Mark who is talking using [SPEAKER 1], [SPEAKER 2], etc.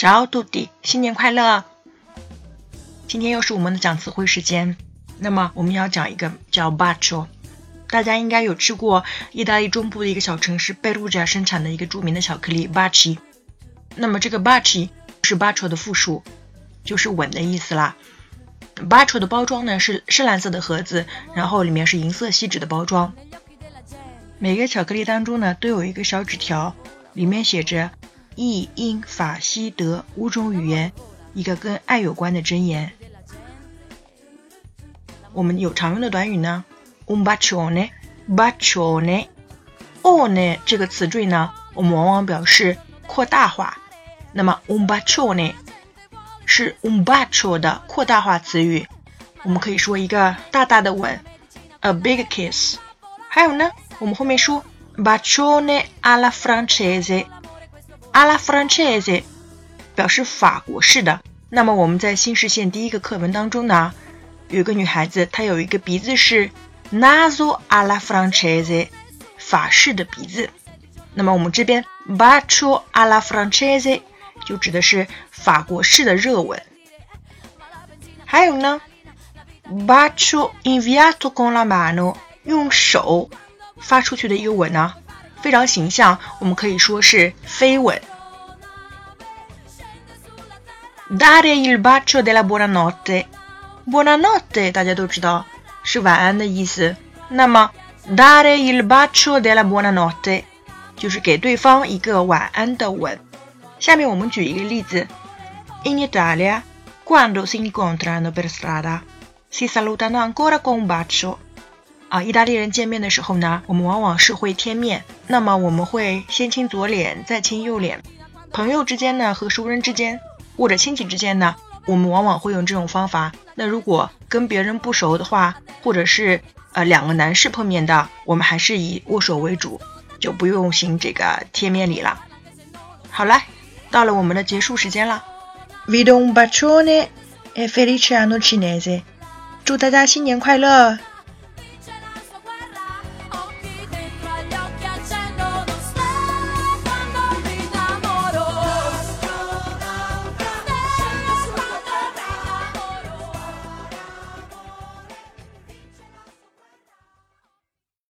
[SPEAKER 1] Ciao tutti，新年快乐！今天又是我们的讲词汇时间。那么我们要讲一个叫 Bacio，大家应该有吃过意大利中部的一个小城市贝鲁贾生产的一个著名的巧克力 Baci。那么这个 Baci 是 Bacio 的复数，就是吻的意思啦。Bacio 的包装呢是深蓝色的盒子，然后里面是银色锡纸的包装。每个巧克力当中呢都有一个小纸条，里面写着意、英、法、西、德五种语言，一个跟爱有关的箴言。我们有常用的短语呢，un bacione，bacione，one 这个词缀呢，我们往往表示扩大化。那么 un bacione 是 un bacio 的扩大化词语，我们可以说一个大大的吻，a big kiss。还有呢，我们后面说 bacione alla 阿拉弗朗切斯，表示法国式的。那么我们在新视线第一个课文当中呢，有个女孩子，她有一个鼻子是 naso alla francese，法式的鼻子。那么我们这边 bacio alla francese 就指的是法国式的热吻。还有呢，bacio inviato con la mano，用手发出去的一个吻呢。非常形象，我们可以说是飞吻。dare il bacio della buonanotte。Buonanotte，大家都知道是晚安的意思。那么，dare il bacio della buonanotte 就是给对方一个晚安的吻。下面我们举一个例子：In Italia, quando si incontrano per strada, si salutano ancora con un bacio。 啊，意大利人见面的时候呢，我们往往是会贴面。那么我们会先亲左脸，再亲右脸。朋友之间呢，和熟人之间，或者亲戚之间呢？我们往往会用这种方法。那如果跟别人不熟的话，或者是呃两个男士碰面的，我们还是以握手为主，就不用行这个贴面礼了。好了，到了我们的结束时间了。Vi do un bacione e felice anno cinese。祝大家新年快乐！